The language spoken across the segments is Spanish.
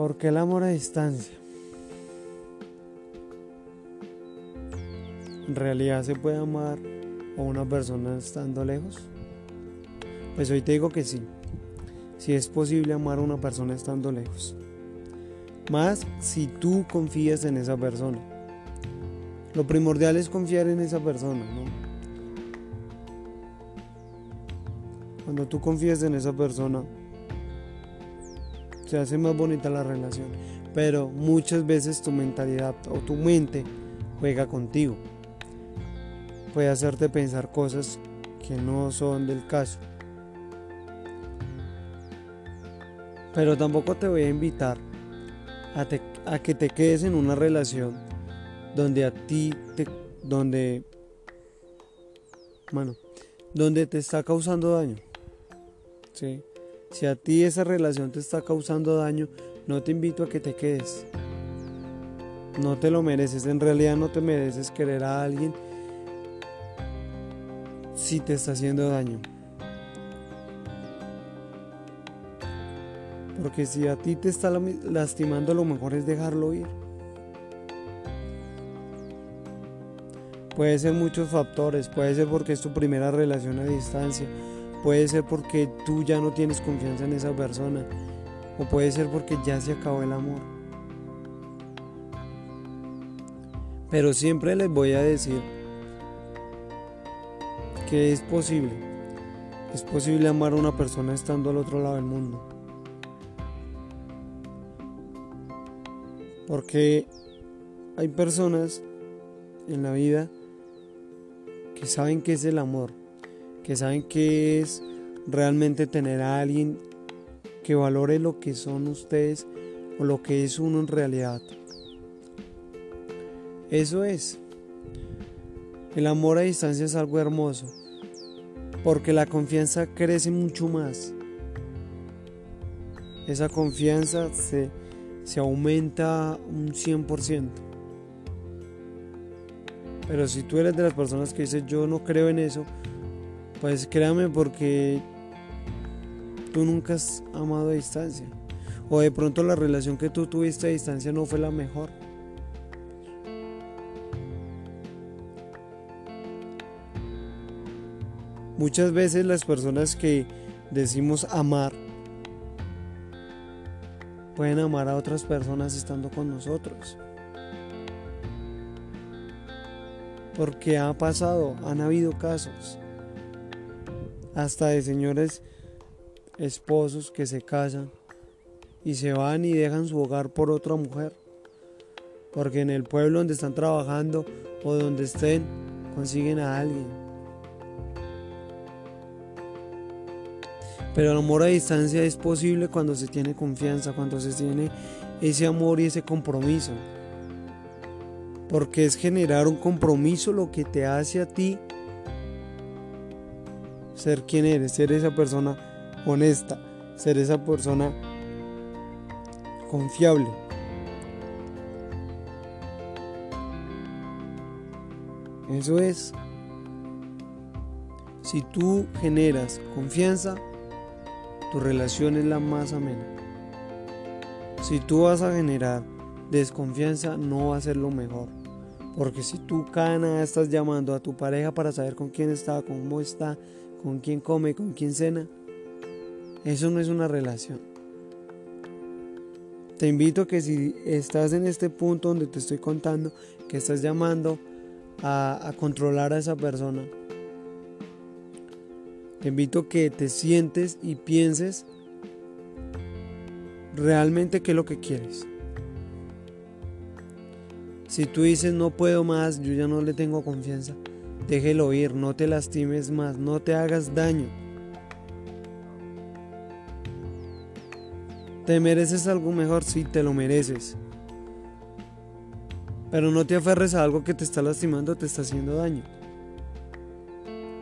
¿Por qué el amor a distancia? ¿En realidad se puede amar a una persona estando lejos? Pues hoy te digo que sí. Si es posible amar a una persona estando lejos. Más si tú confías en esa persona. Lo primordial es confiar en esa persona, ¿no? Cuando tú confías en esa persona, se hace más bonita la relación. Pero muchas veces tu mentalidad o tu mente juega contigo. Puede hacerte pensar cosas que no son del caso. Pero tampoco te voy a invitar a, que te quedes en una relación donde a ti te donde bueno, donde te está causando daño. ¿Sí? Si a ti esa relación te está causando daño, no te invito a que te quedes. No te lo mereces, en realidad no te mereces querer a alguien si te está haciendo daño. Porque si a ti te está lastimando, lo mejor es dejarlo ir. Puede ser muchos factores, puede ser porque es tu primera relación a distancia, puede ser porque tú ya no tienes confianza en esa persona, o puede ser porque ya se acabó el amor. Pero siempre les voy a decir que es posible. Es posible amar a una persona estando al otro lado del mundo. Porque hay personas en la vida que saben qué es el amor, que saben qué es realmente tener a alguien que valore lo que son ustedes o lo que es uno en realidad. Eso es. El amor a distancia es algo hermoso, porque la confianza crece mucho más. Esa confianza se, se aumenta un 100%. Pero si tú eres de las personas que dices yo no creo en eso, pues créame porque tú nunca has amado a distancia. O de pronto la relación que tú tuviste a distancia no fue la mejor. Muchas veces las personas que decimos amar pueden amar a otras personas estando con nosotros. Porque ha pasado, han habido casos, hasta de señores esposos que se casan y se van y dejan su hogar por otra mujer. Porque en el pueblo donde están trabajando o donde estén, consiguen a alguien. Pero el amor a distancia es posible cuando se tiene confianza, cuando se tiene ese amor y ese compromiso. Porque es generar un compromiso lo que te hace a ti ser quien eres, ser esa persona honesta, ser esa persona confiable. Eso es. Si tú generas confianza, tu relación es la más amena. Si tú vas a generar desconfianza, no va a ser lo mejor. Porque si tú cada nada estás llamando a tu pareja para saber con quién está, cómo está, con quién come, con quién cena, eso no es una relación. Te invito que si estás en este punto donde te estoy contando, que estás llamando a, controlar a esa persona, te invito que te sientes y pienses realmente qué es lo que quieres. Si tú dices no puedo más, yo ya no le tengo confianza, déjelo ir, no te lastimes más, no te hagas daño. ¿Te mereces algo mejor? Sí, te lo mereces. Pero no te aferres a algo que te está lastimando, te está haciendo daño.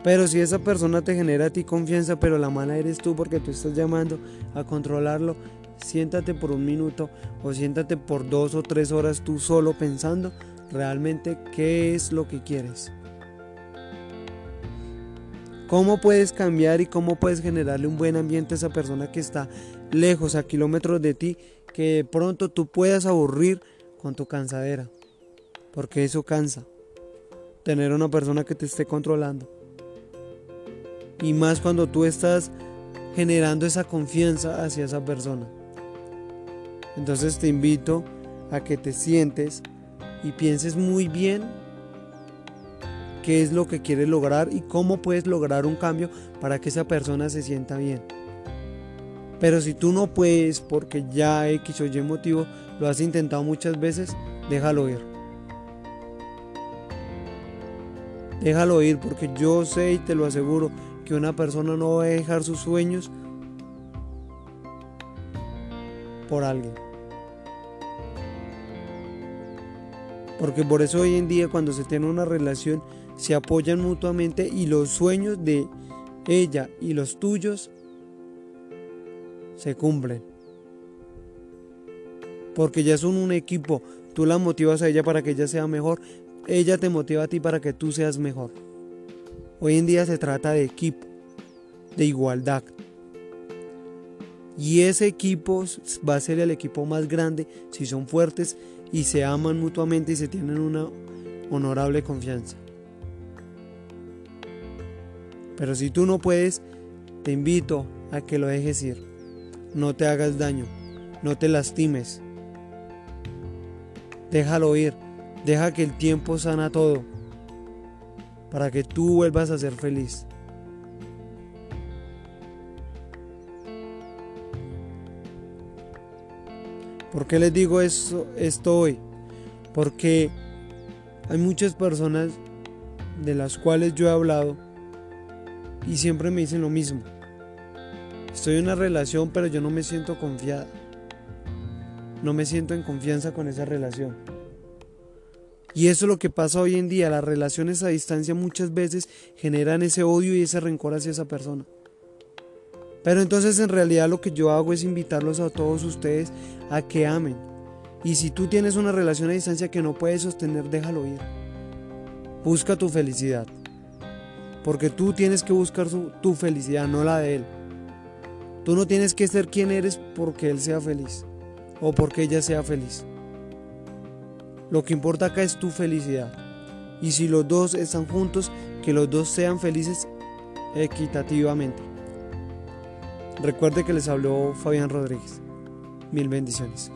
Pero si esa persona te genera a ti confianza, pero la mala eres tú porque tú estás llamando a controlarlo, siéntate por un minuto o siéntate por dos o tres horas tú solo pensando realmente qué es lo que quieres. ¿Cómo puedes cambiar y cómo puedes generarle un buen ambiente a esa persona que está lejos, a kilómetros de ti, que de pronto tú puedas aburrir con tu cansadera? Porque eso cansa. Tener una persona que te esté controlando. Y más cuando tú estás generando esa confianza hacia esa persona. Entonces te invito a que te sientes y pienses muy bien qué es lo que quieres lograr y cómo puedes lograr un cambio para que esa persona se sienta bien. Pero si tú no puedes porque ya X o Y motivo lo has intentado muchas veces, déjalo ir. Déjalo ir porque yo sé y te lo aseguro que una persona no va a dejar sus sueños por alguien. Porque por eso hoy en día cuando se tiene una relación se apoyan mutuamente y los sueños de ella y los tuyos se cumplen. Porque ya son un equipo, tú la motivas a ella para que ella sea mejor, ella te motiva a ti para que tú seas mejor. Hoy en día se trata de equipo, de igualdad. Y ese equipo va a ser el equipo más grande si son fuertes y se aman mutuamente y se tienen una honorable confianza. Pero si tú no puedes, te invito a que lo dejes ir. No te hagas daño, no te lastimes. Déjalo ir, deja que el tiempo sana todo para que tú vuelvas a ser feliz. ¿Por qué les digo esto, esto hoy? Porque hay muchas personas de las cuales yo he hablado y siempre me dicen lo mismo. Estoy en una relación pero yo no me siento confiada. No me siento en confianza con esa relación. Y eso es lo que pasa hoy en día. Las relaciones a distancia muchas veces generan ese odio y ese rencor hacia esa persona. Pero entonces en realidad lo que yo hago es invitarlos a todos ustedes a que amen. Y si tú tienes una relación a distancia que no puedes sostener, déjalo ir. Busca tu felicidad. Porque tú tienes que buscar tu felicidad, no la de él. Tú no tienes que ser quien eres porque él sea feliz o porque ella sea feliz. Lo que importa acá es tu felicidad. Y si los dos están juntos, que los dos sean felices equitativamente. Recuerde que les habló Fabián Rodríguez. Mil bendiciones.